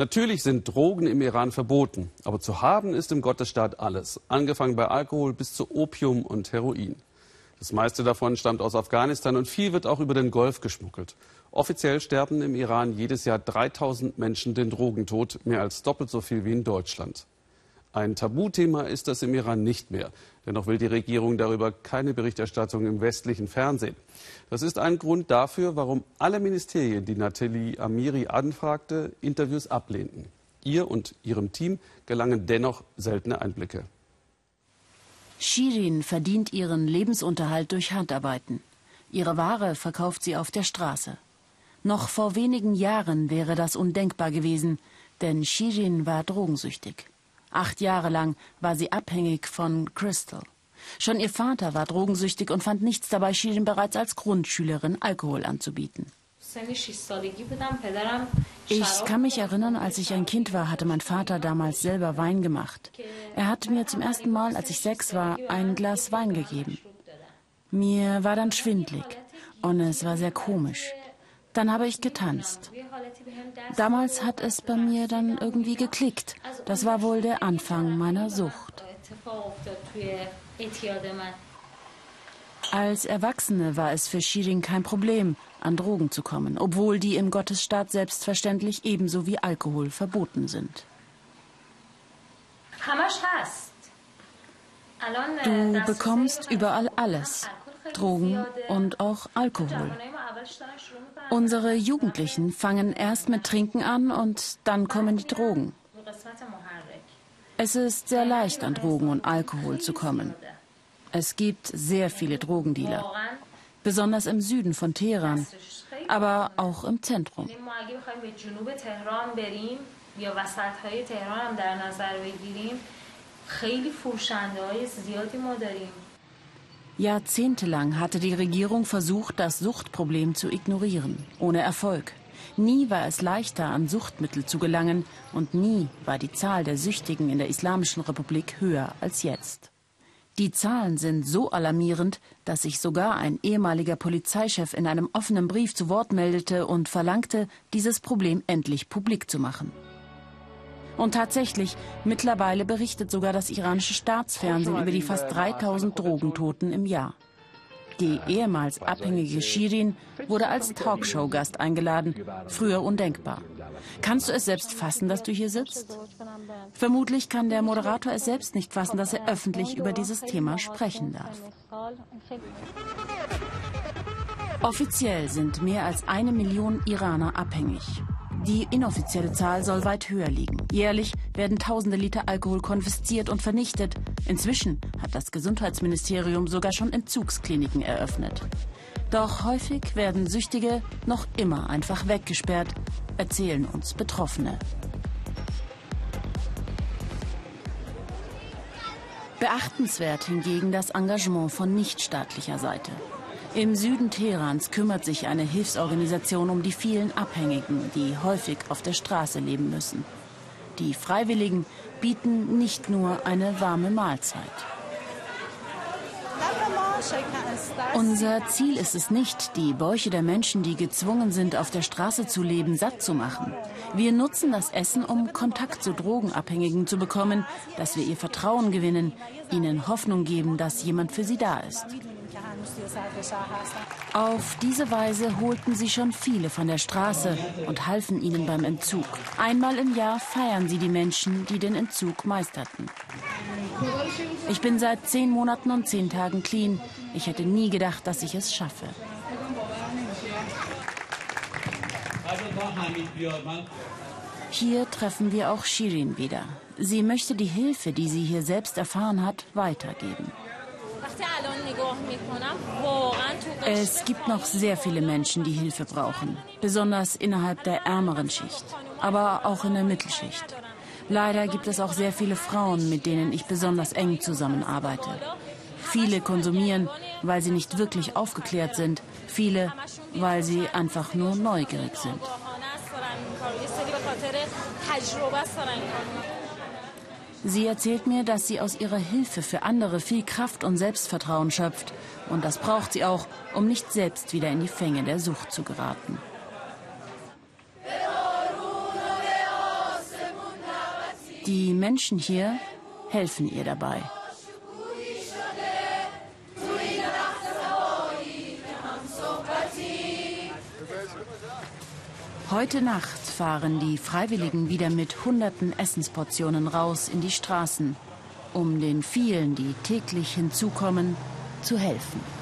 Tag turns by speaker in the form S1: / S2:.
S1: Natürlich sind Drogen im Iran verboten, aber zu haben ist im Gottesstaat alles, angefangen bei Alkohol bis zu Opium und Heroin. Das meiste davon stammt aus Afghanistan und viel wird auch über den Golf geschmuggelt. Offiziell sterben im Iran jedes Jahr 3000 Menschen den Drogentod, mehr als doppelt so viel wie in Deutschland. Ein Tabuthema ist das im Iran nicht mehr. Dennoch will die Regierung darüber keine Berichterstattung im westlichen Fernsehen. Das ist ein Grund dafür, warum alle Ministerien, die Nathalie Amiri anfragte, Interviews ablehnten. Ihr und ihrem Team gelangen dennoch seltene Einblicke.
S2: Shirin verdient ihren Lebensunterhalt durch Handarbeiten. Ihre Ware verkauft sie auf der Straße. Noch vor wenigen Jahren wäre das undenkbar gewesen, denn Shirin war drogensüchtig. Acht Jahre lang war sie abhängig von Crystal. Schon ihr Vater war drogensüchtig und fand nichts dabei, Shirin bereits als Grundschülerin Alkohol anzubieten. Ich kann mich erinnern, als ich ein Kind war, hatte mein Vater damals selber Wein gemacht. Er hat mir zum ersten Mal, als ich sechs war, ein Glas Wein gegeben. Mir war dann schwindlig und es war sehr komisch. Dann habe ich getanzt. Damals hat es bei mir dann irgendwie geklickt. Das war wohl der Anfang meiner Sucht. Als Erwachsene war es für Shirin kein Problem, an Drogen zu kommen, obwohl die im Gottesstaat selbstverständlich ebenso wie Alkohol verboten sind. Du bekommst überall alles, Drogen und auch Alkohol. Unsere Jugendlichen fangen erst mit Trinken an und dann kommen die Drogen. Es ist sehr leicht, an Drogen und Alkohol zu kommen. Es gibt sehr viele Drogendealer, besonders im Süden von Teheran, aber auch im Zentrum. Jahrzehntelang hatte die Regierung versucht, das Suchtproblem zu ignorieren, ohne Erfolg. Nie war es leichter, an Suchtmittel zu gelangen und nie war die Zahl der Süchtigen in der Islamischen Republik höher als jetzt. Die Zahlen sind so alarmierend, dass sich sogar ein ehemaliger Polizeichef in einem offenen Brief zu Wort meldete und verlangte, dieses Problem endlich publik zu machen. Und tatsächlich, mittlerweile berichtet sogar das iranische Staatsfernsehen über die fast 3000 Drogentoten im Jahr. Die ehemals abhängige Shirin wurde als Talkshow-Gast eingeladen. Früher undenkbar. Kannst du es selbst fassen, dass du hier sitzt? Vermutlich kann der Moderator es selbst nicht fassen, dass er öffentlich über dieses Thema sprechen darf. Offiziell sind mehr als eine Million Iraner abhängig. Die inoffizielle Zahl soll weit höher liegen. Jährlich werden tausende Liter Alkohol konfisziert und vernichtet. Inzwischen hat das Gesundheitsministerium sogar schon Entzugskliniken eröffnet. Doch häufig werden Süchtige noch immer einfach weggesperrt, erzählen uns Betroffene. Beachtenswert hingegen das Engagement von nichtstaatlicher Seite. Im Süden Teherans kümmert sich eine Hilfsorganisation um die vielen Abhängigen, die häufig auf der Straße leben müssen. Die Freiwilligen bieten nicht nur eine warme Mahlzeit. Unser Ziel ist es nicht, die Bäuche der Menschen, die gezwungen sind, auf der Straße zu leben, satt zu machen. Wir nutzen das Essen, um Kontakt zu Drogenabhängigen zu bekommen, dass wir ihr Vertrauen gewinnen, ihnen Hoffnung geben, dass jemand für sie da ist. Auf diese Weise holten sie schon viele von der Straße und halfen ihnen beim Entzug. Einmal im Jahr feiern sie die Menschen, die den Entzug meisterten. Ich bin seit zehn Monaten und zehn Tagen clean. Ich hätte nie gedacht, dass ich es schaffe. Hier treffen wir auch Shirin wieder. Sie möchte die Hilfe, die sie hier selbst erfahren hat, weitergeben. Es gibt noch sehr viele Menschen, die Hilfe brauchen, besonders innerhalb der ärmeren Schicht, aber auch in der Mittelschicht. Leider gibt es auch sehr viele Frauen, mit denen ich besonders eng zusammenarbeite. Viele konsumieren, weil sie nicht wirklich aufgeklärt sind, viele, weil sie einfach nur neugierig sind. Sie erzählt mir, dass sie aus ihrer Hilfe für andere viel Kraft und Selbstvertrauen schöpft. Und das braucht sie auch, um nicht selbst wieder in die Fänge der Sucht zu geraten. Die Menschen hier helfen ihr dabei. Heute Nacht fahren die Freiwilligen wieder mit hunderten Essensportionen raus in die Straßen, um den vielen, die täglich hinzukommen, zu helfen.